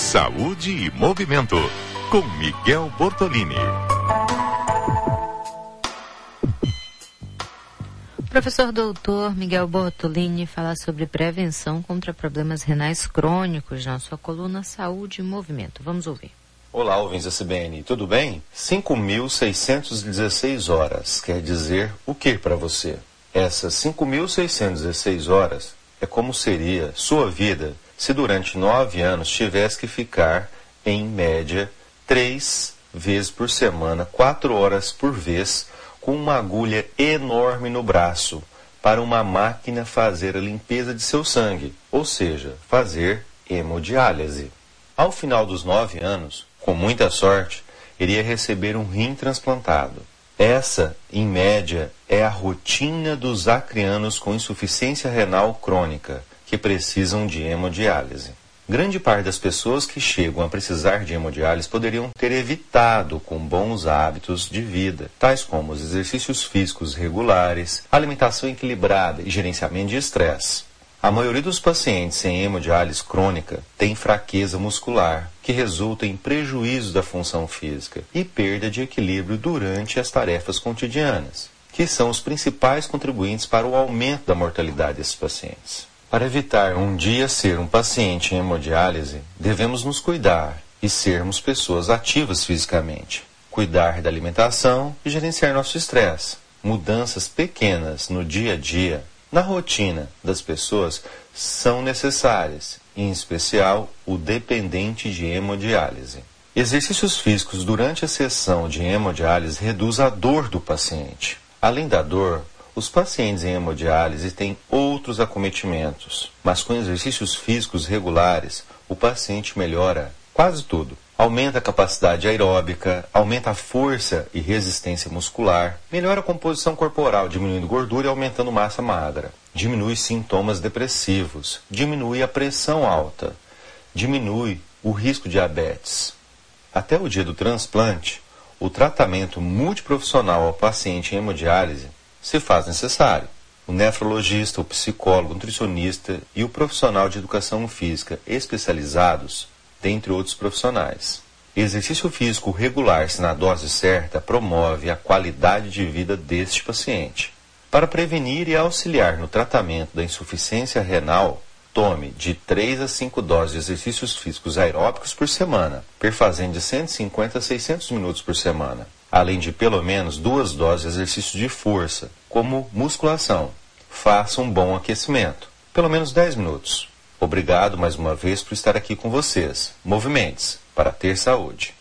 Saúde e Movimento, com Miguel Bortolini. Professor doutor Miguel Bortolini fala sobre prevenção contra problemas renais crônicos na sua coluna Saúde e Movimento. Vamos ouvir. Olá, ouvintes da CBN, tudo bem? 5.616 horas quer dizer o que para você? Essas 5.616 horas é como seria sua vida se durante nove anos tivesse que ficar, em média, três vezes por semana, quatro horas por vez, com uma agulha enorme no braço, para uma máquina fazer a limpeza de seu sangue, ou seja, fazer hemodiálise. Ao final dos nove anos, com muita sorte, iria receber um rim transplantado. Essa, em média, é a rotina dos acrianos com insuficiência renal crônica, que precisam de hemodiálise. Grande parte das pessoas que chegam a precisar de hemodiálise poderiam ter evitado com bons hábitos de vida, tais como os exercícios físicos regulares, alimentação equilibrada e gerenciamento de estresse. A maioria dos pacientes sem hemodiálise crônica tem fraqueza muscular, que resulta em prejuízo da função física e perda de equilíbrio durante as tarefas cotidianas, que são os principais contribuintes para o aumento da mortalidade desses pacientes. Para evitar um dia ser um paciente em hemodiálise, devemos nos cuidar e sermos pessoas ativas fisicamente. Cuidar da alimentação e gerenciar nosso estresse. Mudanças pequenas no dia a dia na rotina das pessoas são necessárias, em especial o dependente de hemodiálise. Exercícios físicos durante a sessão de hemodiálise reduz a dor do paciente. Além da dor, os pacientes em hemodiálise têm outros acometimentos, mas com exercícios físicos regulares, o paciente melhora quase tudo aumenta a capacidade aeróbica, aumenta a força e resistência muscular, melhora a composição corporal, diminuindo gordura e aumentando massa magra, diminui sintomas depressivos, diminui a pressão alta, diminui o risco de diabetes. Até o dia do transplante, o tratamento multiprofissional ao paciente em hemodiálise se faz necessário. O nefrologista, o psicólogo, o nutricionista e o profissional de educação física especializados dentre outros profissionais. Exercício físico regular, se na dose certa, promove a qualidade de vida deste paciente. Para prevenir e auxiliar no tratamento da insuficiência renal, tome de 3 a 5 doses de exercícios físicos aeróbicos por semana, perfazendo de 150 a 600 minutos por semana, além de pelo menos duas doses de exercício de força, como musculação. Faça um bom aquecimento, pelo menos 10 minutos. Obrigado mais uma vez por estar aqui com vocês. Movimentos para ter saúde.